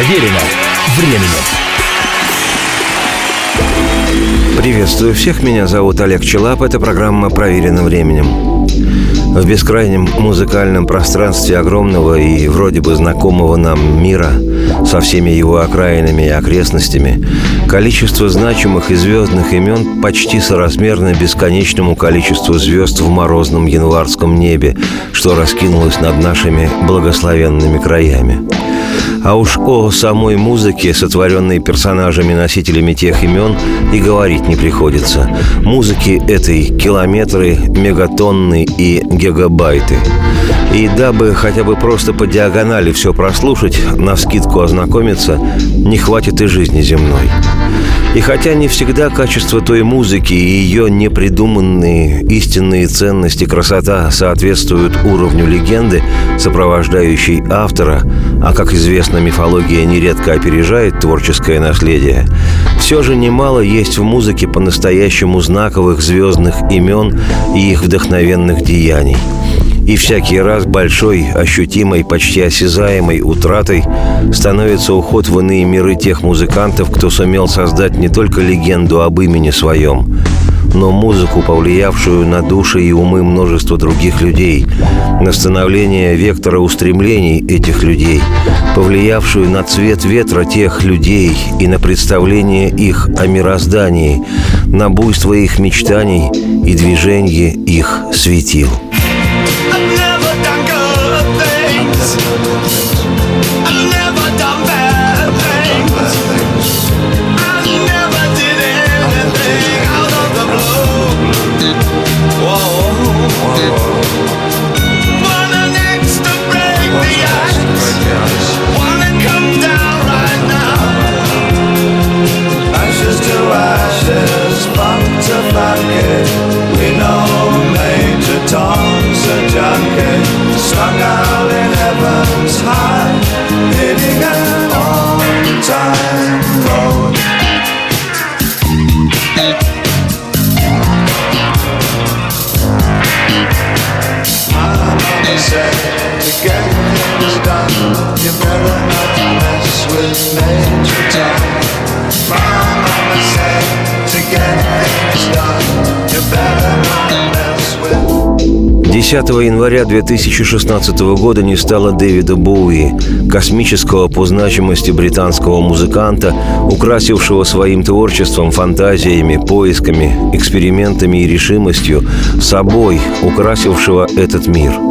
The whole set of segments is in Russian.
Проверено временем. Приветствую всех, меня зовут Олег Челап, это программа «Проверено временем». В бескрайнем музыкальном пространстве огромного и вроде бы знакомого нам мира со всеми его окраинами и окрестностями количество значимых и звездных имен почти соразмерно бесконечному количеству звезд в морозном январском небе, что раскинулось над нашими благословенными краями. А уж о самой музыке, сотворенной персонажами-носителями тех имен, и говорить не приходится. Музыки этой километры, мегатонны и гигабайты. И дабы хотя бы просто по диагонали все прослушать, на скидку ознакомиться, не хватит и жизни земной. И хотя не всегда качество той музыки и ее непридуманные истинные ценности, красота соответствуют уровню легенды, сопровождающей автора, а, как известно, мифология нередко опережает творческое наследие, все же немало есть в музыке по-настоящему знаковых звездных имен и их вдохновенных деяний – и всякий раз большой, ощутимой, почти осязаемой утратой становится уход в иные миры тех музыкантов, кто сумел создать не только легенду об имени своем, но музыку, повлиявшую на души и умы множества других людей, на становление вектора устремлений этих людей, повлиявшую на цвет ветра тех людей и на представление их о мироздании, на буйство их мечтаний и движение их светил. Десятого января 2016 года не стало Дэвида Боуи, космического по значимости британского музыканта, украсившего своим творчеством, фантазиями, поисками, экспериментами и решимостью, собой украсившего этот мир –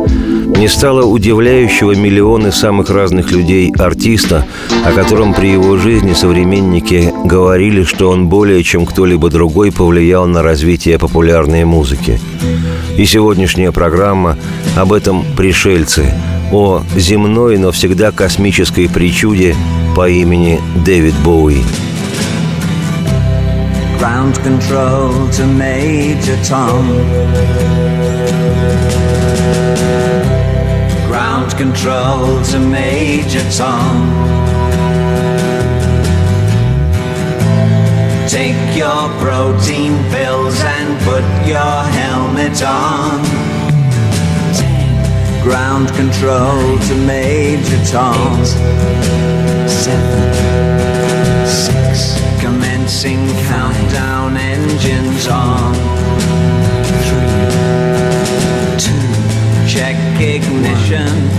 не стало удивляющего миллионы самых разных людей артиста, о котором при его жизни современники говорили, что он более чем кто-либо другой повлиял на развитие популярной музыки. И сегодняшняя программа об этом пришельце, о земной, но всегда космической причуде по имени Дэвид Боуи. Ground control to Major Tom. Control to Major Tom. Take your protein pills and put your helmet on. Ten. Ground control to Major Tom. Eight, seven, six. Commencing countdown engines on. Three, two, check ignition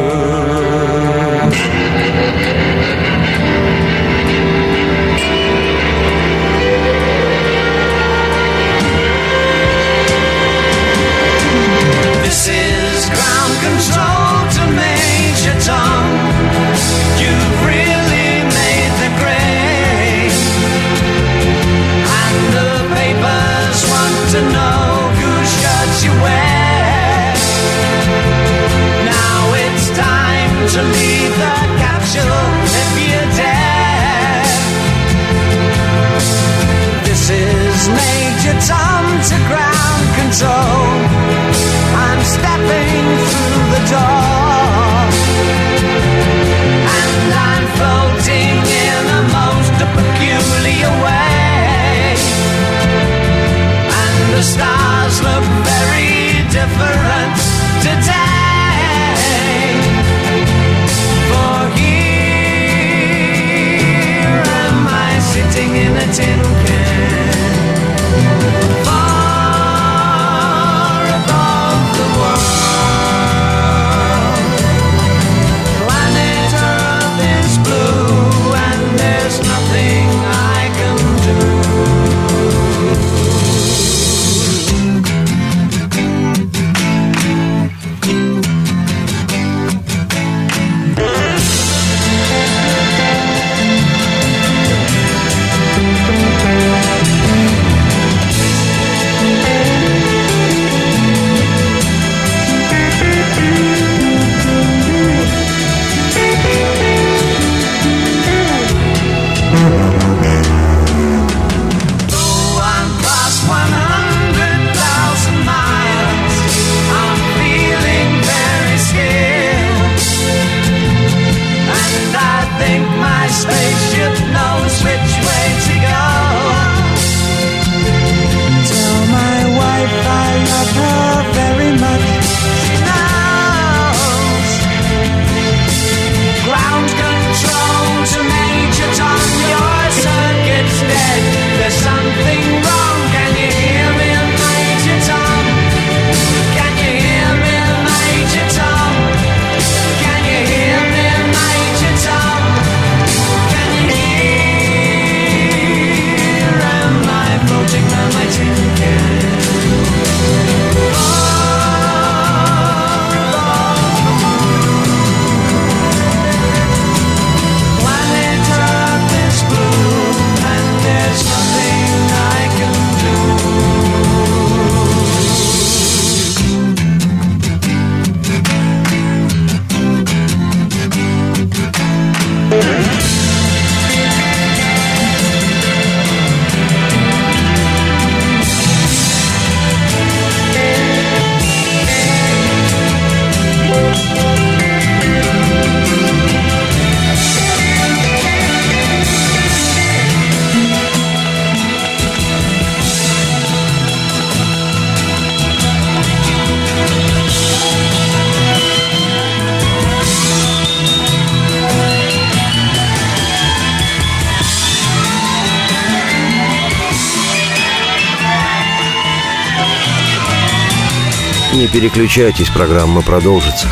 Переключайтесь, программа продолжится.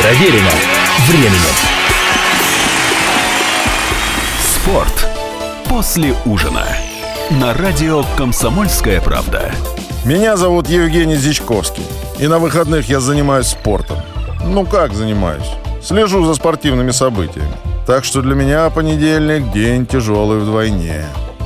Проверено временем. Спорт после ужина. На радио «Комсомольская правда». Меня зовут Евгений Зичковский. И на выходных я занимаюсь спортом. Ну как занимаюсь? Слежу за спортивными событиями. Так что для меня понедельник – день тяжелый вдвойне.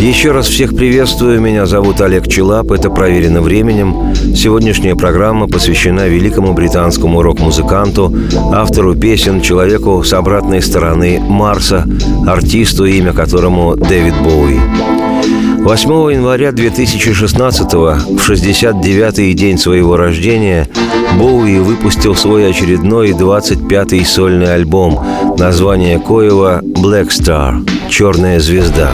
Еще раз всех приветствую. Меня зовут Олег Челап. Это «Проверено временем». Сегодняшняя программа посвящена великому британскому рок-музыканту, автору песен, человеку с обратной стороны Марса, артисту, имя которому Дэвид Боуи. 8 января 2016 в 69-й день своего рождения Боуи выпустил свой очередной 25-й сольный альбом, название коего «Black Star» – «Черная звезда».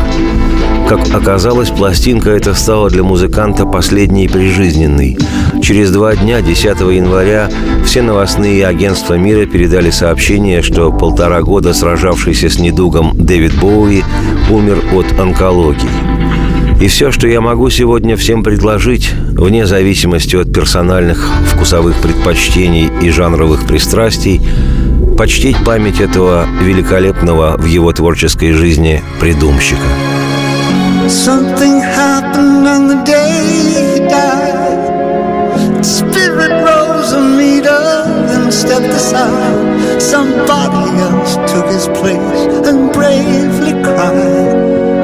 Как оказалось, пластинка эта стала для музыканта последней прижизненной. Через два дня, 10 января, все новостные агентства мира передали сообщение, что полтора года сражавшийся с недугом Дэвид Боуи умер от онкологии. И все, что я могу сегодня всем предложить, вне зависимости от персональных вкусовых предпочтений и жанровых пристрастий, почтить память этого великолепного в его творческой жизни придумщика – Something happened on the day he died. Spirit rose a meter, then stepped aside. Somebody else took his place and bravely cried.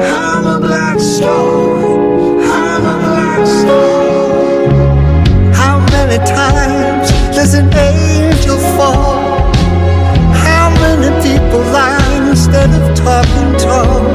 I'm a black star. I'm a black star. How many times does an angel fall? How many people lie instead of talking tall?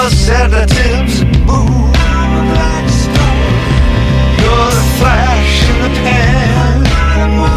your sedatives move. You're the flash in the pan.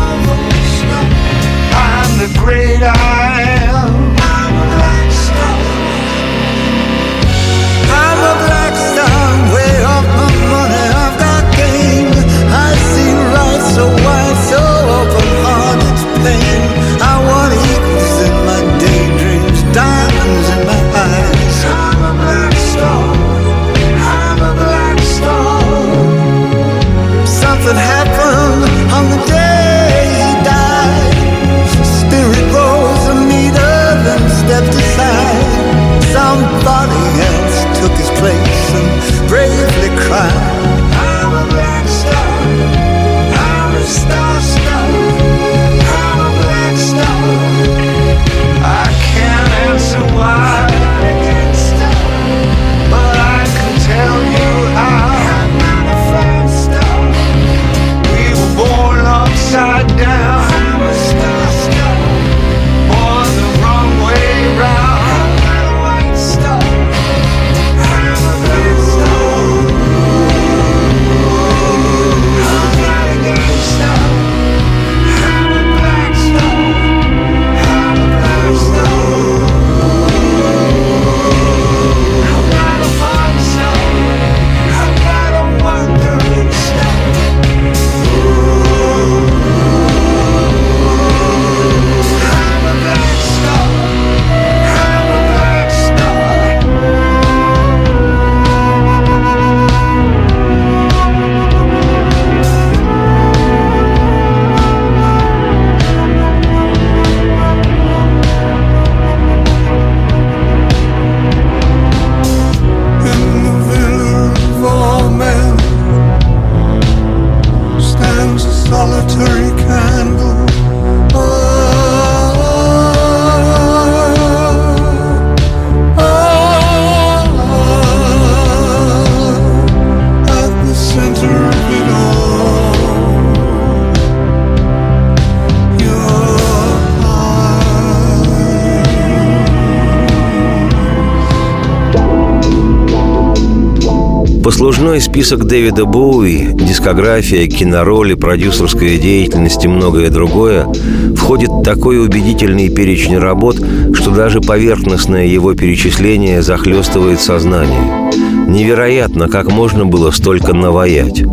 Список Дэвида Боуи, дискография, кинороли, продюсерская деятельность и многое другое входит такой убедительный перечень работ, что даже поверхностное его перечисление захлестывает сознание. Невероятно, как можно было столько наваять.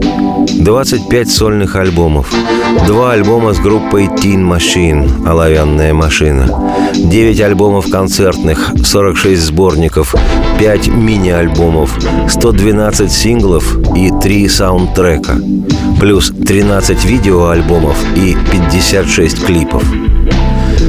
25 сольных альбомов, два альбома с группой Teen Machine «Оловянная машина», 9 альбомов концертных, 46 сборников, 5 мини-альбомов, 112 синглов и 3 саундтрека, плюс 13 видеоальбомов и 56 клипов.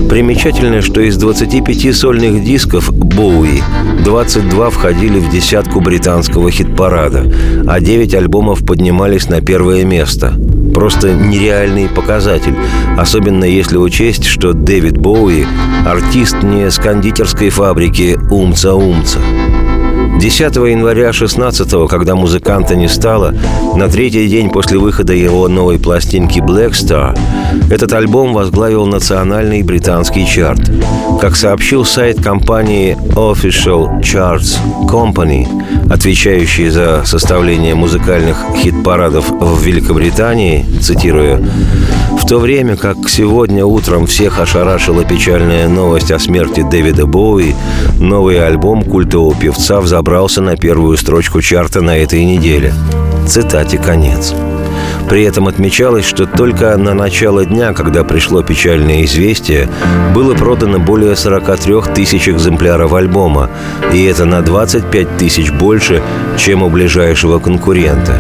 Примечательно, что из 25 сольных дисков Боуи 22 входили в десятку британского хит-парада, а 9 альбомов поднимались на первое место. Просто нереальный показатель, особенно если учесть, что Дэвид Боуи – артист не с кондитерской фабрики «Умца-умца». 10 января 16 когда музыканта не стало, на третий день после выхода его новой пластинки Black Star, этот альбом возглавил национальный британский чарт. Как сообщил сайт компании Official Charts Company, отвечающий за составление музыкальных хит-парадов в Великобритании, цитируя, «В то время как сегодня утром всех ошарашила печальная новость о смерти Дэвида Боуи, новый альбом культового певца взобрался на первую строчку чарта на этой неделе. Цитате конец. При этом отмечалось, что только на начало дня, когда пришло печальное известие, было продано более 43 тысяч экземпляров альбома, и это на 25 тысяч больше, чем у ближайшего конкурента.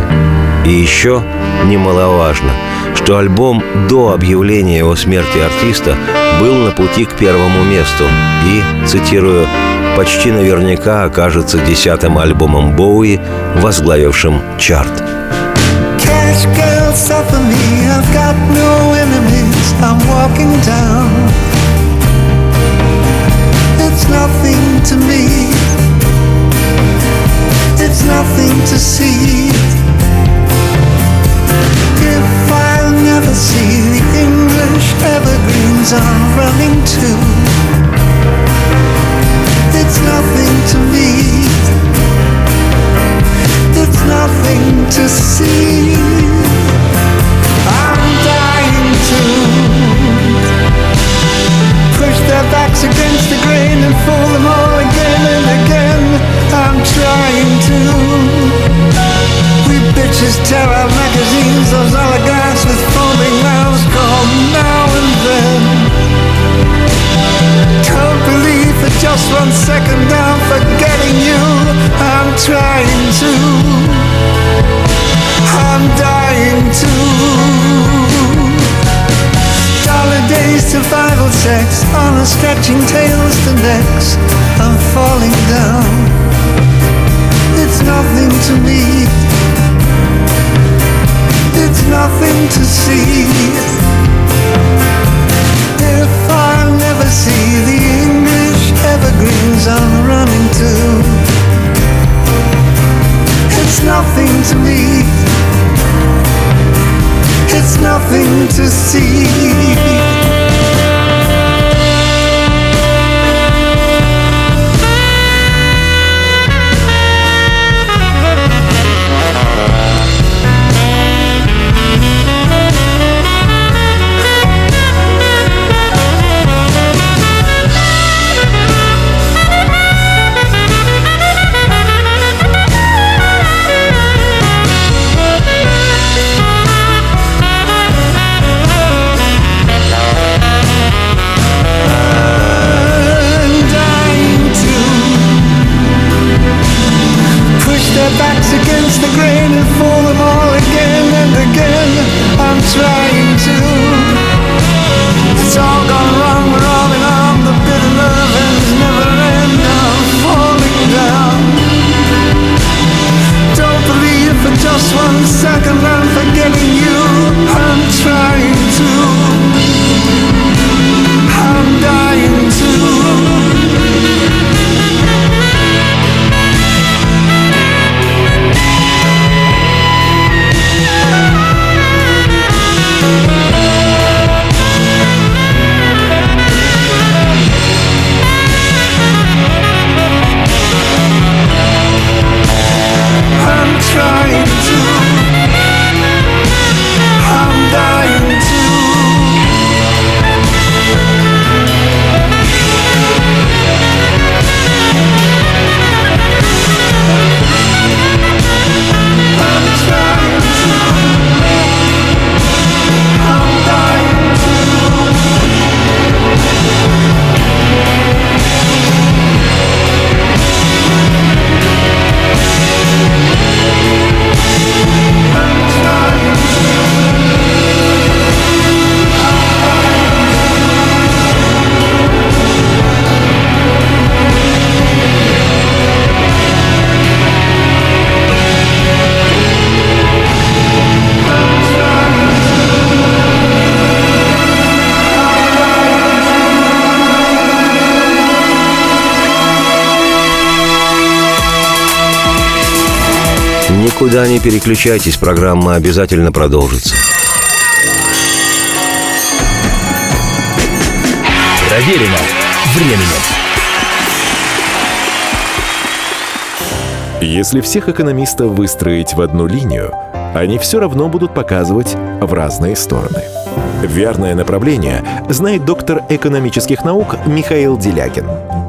И еще немаловажно, что альбом до объявления о смерти артиста был на пути к первому месту и, цитирую, почти наверняка окажется десятым альбомом Боуи, возглавившим чарт. Cash girl, suffer me, I've got no enemies, I'm walking down. It's nothing to me, it's nothing to see. If I never see the English evergreens I'm running to it's nothing to me. Nothing to see. I'm dying to push their backs against the grain and fool them all again and again. I'm trying to. We bitches tear our magazines, those oligarchs with foaming mouths call now and then. Can't believe for just one second I'm forgetting you. I'm trying to. I'm dying to. Dollar days, survival sex, on a stretching tails to necks. I'm falling down. It's nothing to me. It's nothing to see. If I'll never see the evergreens I'm running to. It's nothing to me. It's nothing to see. Никуда не переключайтесь, программа обязательно продолжится. Проверено временем. Если всех экономистов выстроить в одну линию, они все равно будут показывать в разные стороны. Верное направление знает доктор экономических наук Михаил Делякин.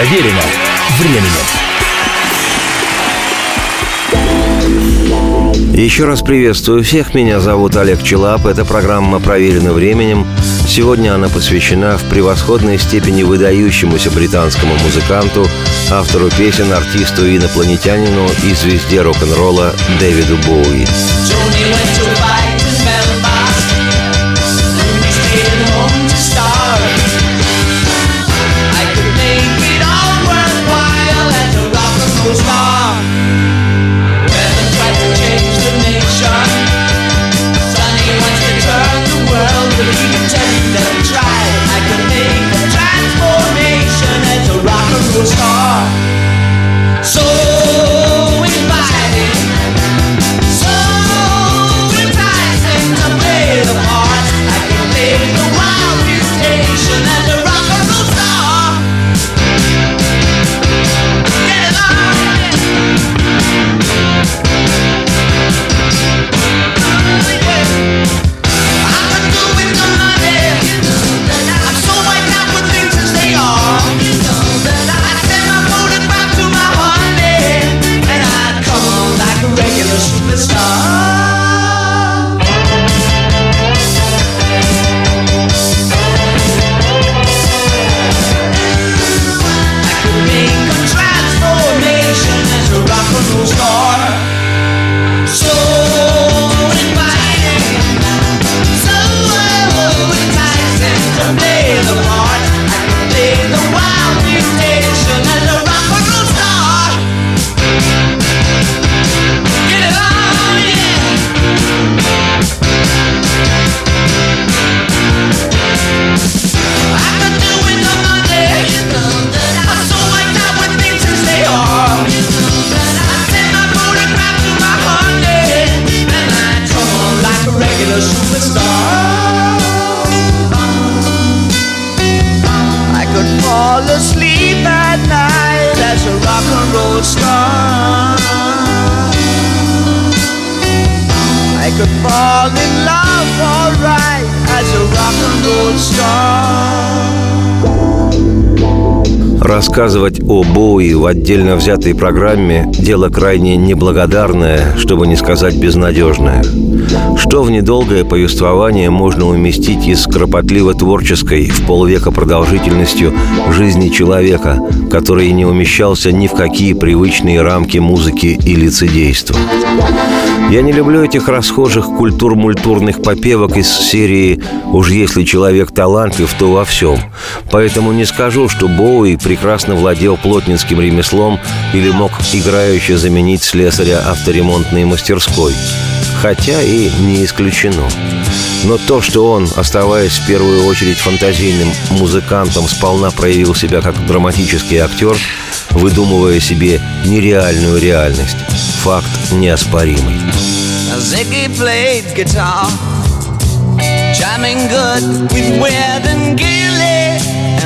Проверено временем. Еще раз приветствую всех. Меня зовут Олег Челап. Это программа «Проверено временем». Сегодня она посвящена в превосходной степени выдающемуся британскому музыканту, автору песен, артисту и инопланетянину и звезде рок-н-ролла Дэвиду Боуи. Рассказывать о Боуи в отдельно взятой программе – дело крайне неблагодарное, чтобы не сказать безнадежное. Что в недолгое повествование можно уместить из кропотливо-творческой в полвека продолжительностью жизни человека, который не умещался ни в какие привычные рамки музыки и лицедейства? Я не люблю этих расхожих культур-мультурных попевок из серии «Уж если человек талантлив, то во всем». Поэтому не скажу, что Боуи прекрасно владел плотницким ремеслом или мог играюще заменить слесаря авторемонтной мастерской. Хотя и не исключено. Но то, что он, оставаясь в первую очередь фантазийным музыкантом, сполна проявил себя как драматический актер, выдумывая себе нереальную реальность. Факт неоспоримый.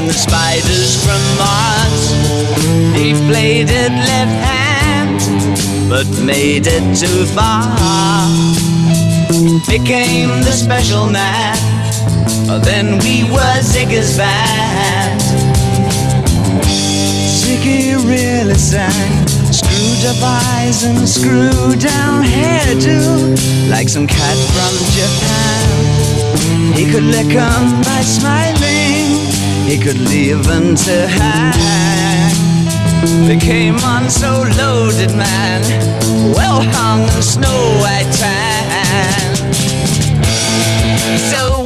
And the spiders from Mars. He played it left hand, but made it too far. Became the special man. Then we were Ziggy's band. Ziggy really sang. Screwed up eyes and screwed down hairdo, like some cat from Japan. He could lick 'em by smiling, he could live unto high. They came on so loaded, man. Well hung in snow white tan. So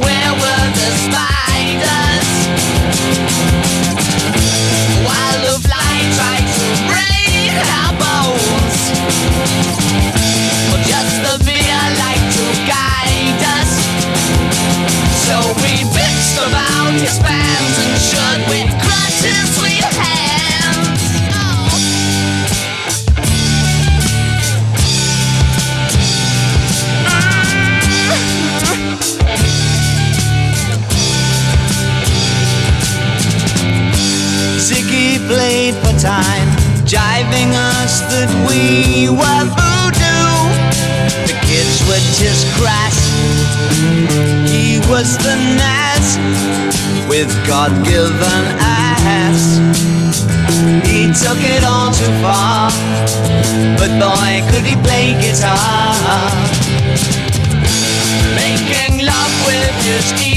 guitar. Making love with his ego.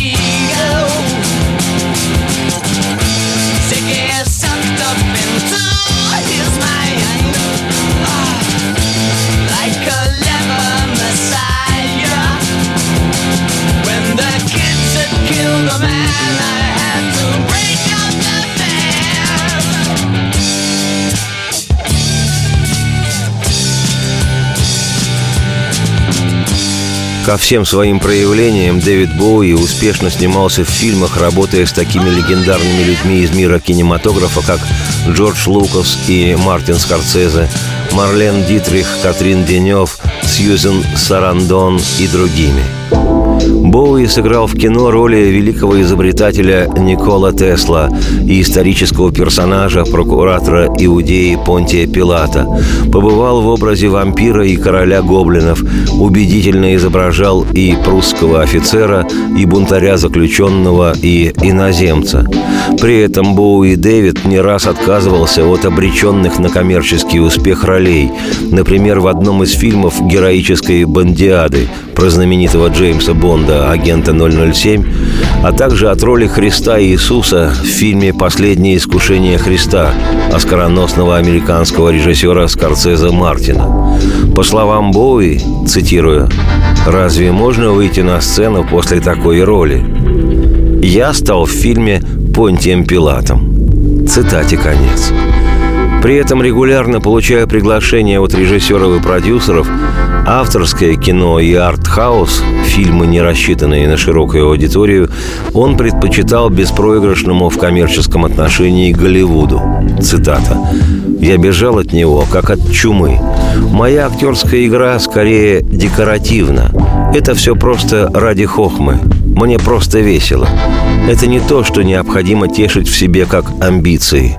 Ко всем своим проявлениям Дэвид Боуи успешно снимался в фильмах, работая с такими легендарными людьми из мира кинематографа, как Джордж Лукас и Мартин Скорсезе, Марлен Дитрих, Катрин Денев, Сьюзен Сарандон и другими. Боуи сыграл в кино роли великого изобретателя Никола Тесла и исторического персонажа прокуратора Иудеи Понтия Пилата. Побывал в образе вампира и короля гоблинов, убедительно изображал и прусского офицера, и бунтаря заключенного, и иноземца. При этом Боуи Дэвид не раз отказывался от обреченных на коммерческий успех ролей. Например, в одном из фильмов героической «Бандиады» про знаменитого Джеймса Бонда, агента 007, а также от роли Христа Иисуса в фильме «Последнее искушение Христа» оскароносного американского режиссера Скорсезе Мартина. По словам Боуи, цитирую, «Разве можно выйти на сцену после такой роли?» «Я стал в фильме Понтием Пилатом». Цитате конец. При этом регулярно получая приглашения от режиссеров и продюсеров, авторское кино и арт-хаус, фильмы, не рассчитанные на широкую аудиторию, он предпочитал беспроигрышному в коммерческом отношении Голливуду. Цитата. «Я бежал от него, как от чумы. Моя актерская игра скорее декоративна. Это все просто ради хохмы. Мне просто весело. Это не то, что необходимо тешить в себе как амбиции.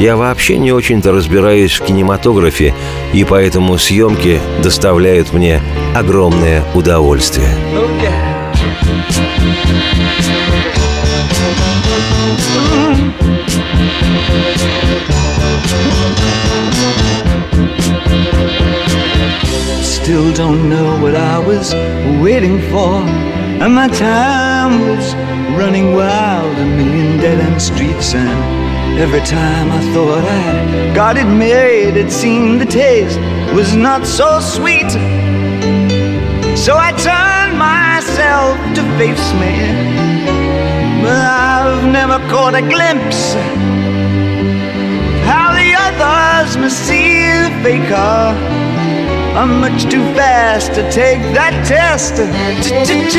Я вообще не очень-то разбираюсь в кинематографе, и поэтому съемки доставляют мне огромное удовольствие. Still don't know what I was waiting for. And my time was running wild, a million dead end streets. And every time I thought I got it made, it seemed the taste was not so sweet. So I turned myself to face me. But I've never caught a glimpse of how the others must see the faker. I'm much too fast to take that test. Change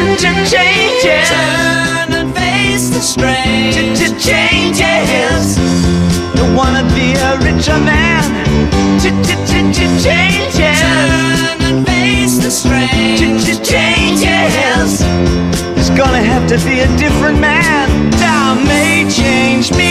Changes. Turn and face the strain Changes. Don't wanna be a richer man. Changes. Turn and face the strain Changes. There's gonna have to be a different man. Time may change me,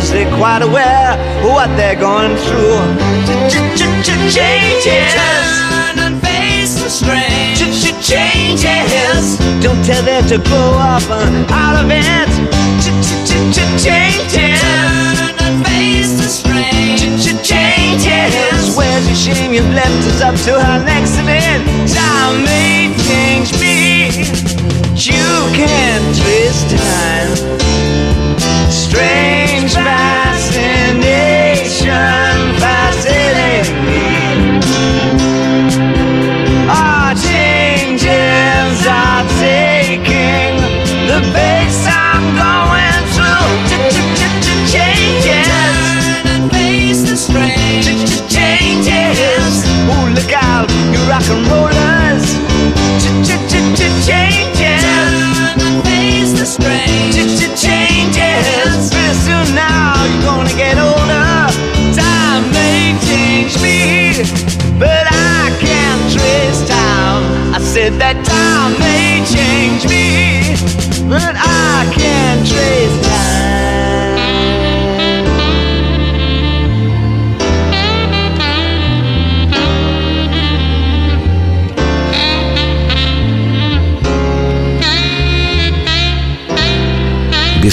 consultations. They're quite aware of what they're going through. Changes. Turn and face the strange. Changes. Don't tell them to grow up out of it. Changes. Turn and face the strange. Changes. Where's your shame? You've left us up to an accident. Time may change me. You can't twist time. Strange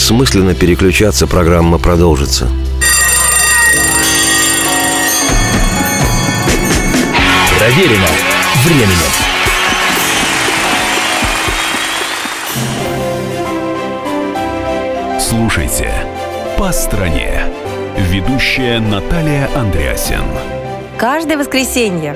Бессмысленно переключаться, программа продолжится. Проверено временем. Слушайте «По стране». Ведущая Наталья Андреасен. Каждое воскресенье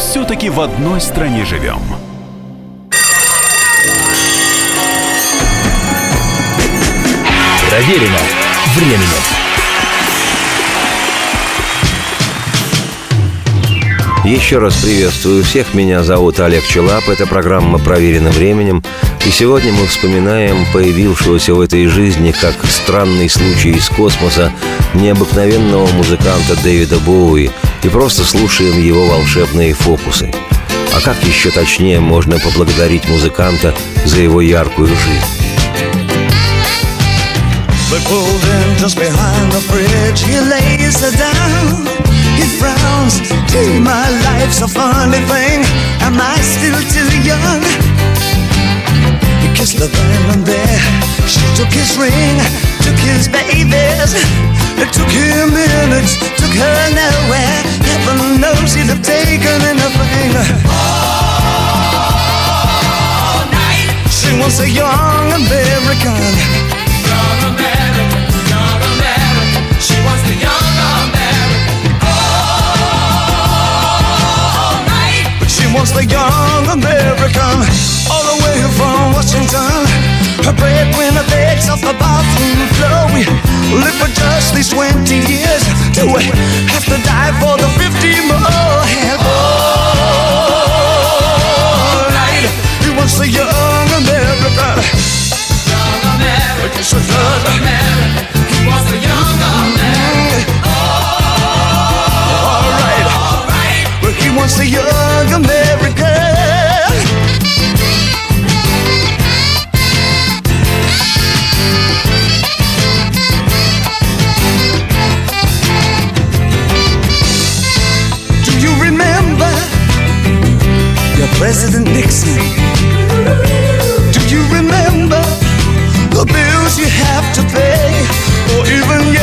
Все-таки в одной стране живем. Проверено временем. Еще раз приветствую всех. Меня зовут Олег Челап. Это программа «Проверено временем». И сегодня мы вспоминаем появившегося в этой жизни как странный случай из космоса необыкновенного музыканта Дэвида Боуи и просто слушаем его волшебные фокусы. А как еще точнее можно поблагодарить музыканта за его яркую жизнь? Pulled in just behind the bridge. He lays her down. He frowns. Gee, my life's a funny thing. Am I still too young? Kissed the diamond there. She took his ring, took his babies. It took him minutes, took her nowhere. Heaven knows he'd have taken anything. All night. She was a young American. But she wants the young American all the way from Washington. Her breadwinner begs off the bathroom floor. We live for just these 20 years. Do we have to die for the 50 more? And all night, he wants the young American. Young American. It's a young American. He wants the young American. All right. All right. Well, he wants the young American. President Nixon? Do you remember the bills you have to pay, or even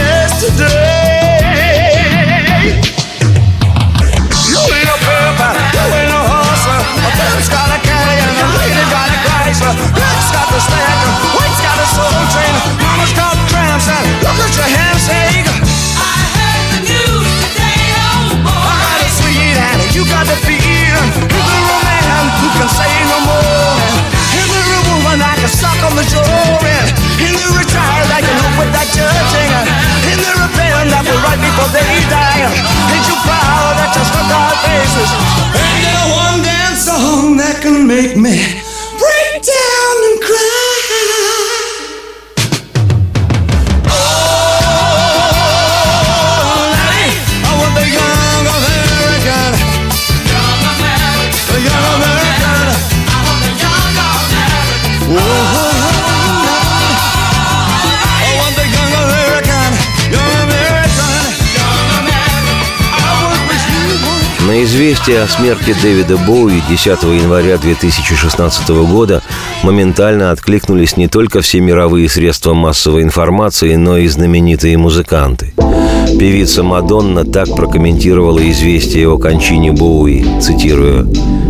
известие о смерти Дэвида Боуи 10 января 2016 года моментально откликнулись не только все мировые средства массовой информации, но и знаменитые музыканты. Певица Мадонна так прокомментировала известие о кончине Боуи, цитирую,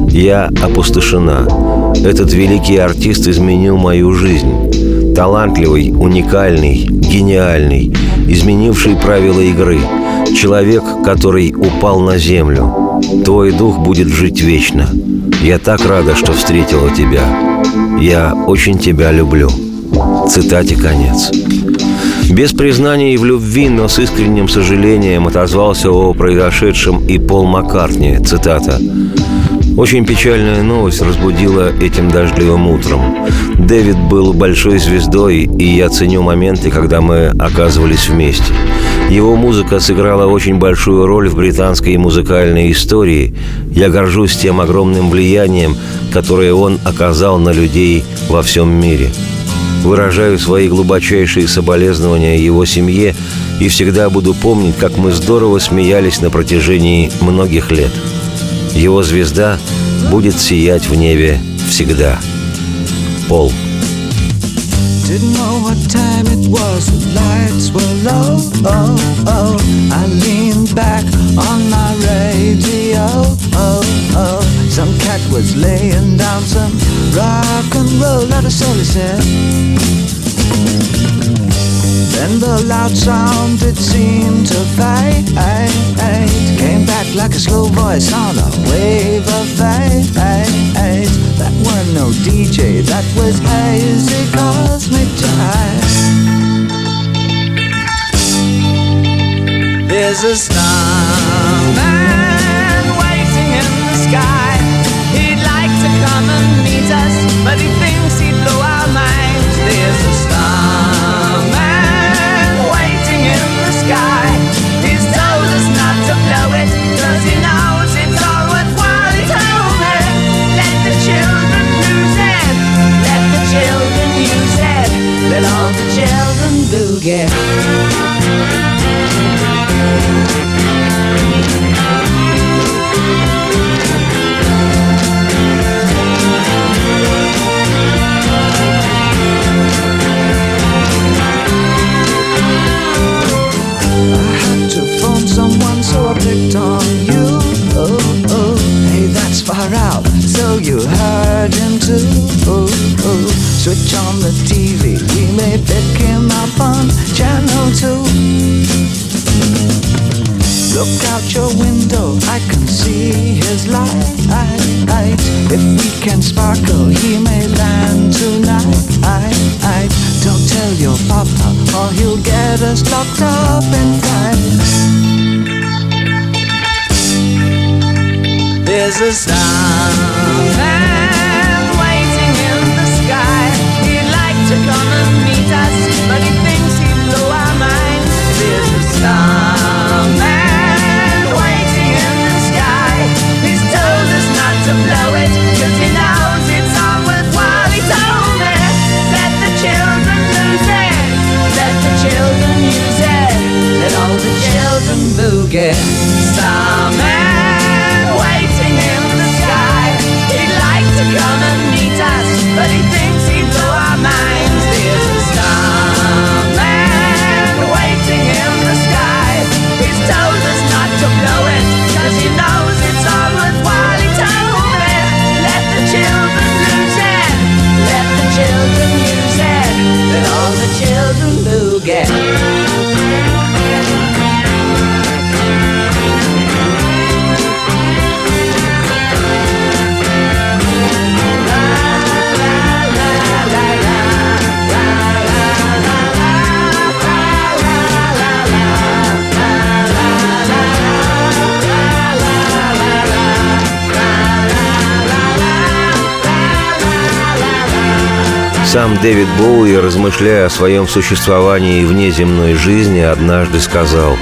«Я опустошена. Этот великий артист изменил мою жизнь. Талантливый, уникальный, гениальный, изменивший правила игры. Человек, который упал на землю. Твой дух будет жить вечно. Я так рада, что встретила тебя. Я очень тебя люблю. Цитате конец. Без признаний в любви, но с искренним сожалением отозвался о произошедшем и Пол Маккартни. Цитата. Очень печальная новость разбудила этим дождливым утром. Дэвид был большой звездой, и я ценю моменты, когда мы оказывались вместе. Его музыка сыграла очень большую роль в британской музыкальной истории. Я горжусь тем огромным влиянием, которое он оказал на людей во всем мире. Выражаю свои глубочайшие соболезнования его семье и всегда буду помнить, как мы здорово смеялись на протяжении многих лет. Его звезда будет сиять в небе всегда. Пол. Didn't know what time it was, the lights were low. Oh, oh. I leaned back on my radio. Oh, oh. Some cat was laying down some rock and roll. Not a soul. Then the loud sound it seemed to fade Came back like a slow voice on is a star. Get us locked up in time. There's a starman Сам Дэвид Боуи, размышляя о своем существовании и внеземной жизни, однажды сказал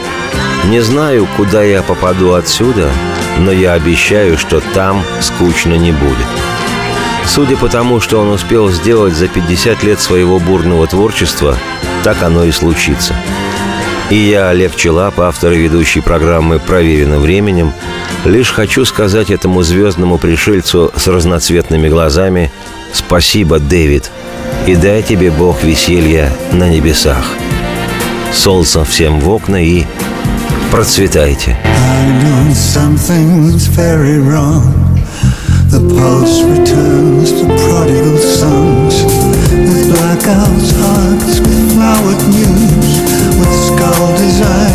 «Не знаю, куда я попаду отсюда, но я обещаю, что там скучно не будет». Судя по тому, что он успел сделать за 50 лет своего бурного творчества, так оно и случится. И я, Олег Челап, автор и ведущий программы «Проверено временем», лишь хочу сказать этому звездному пришельцу с разноцветными глазами «Спасибо, Дэвид, и дай тебе Бог веселья на небесах». Солнце всем в окна и процветайте. With skull designs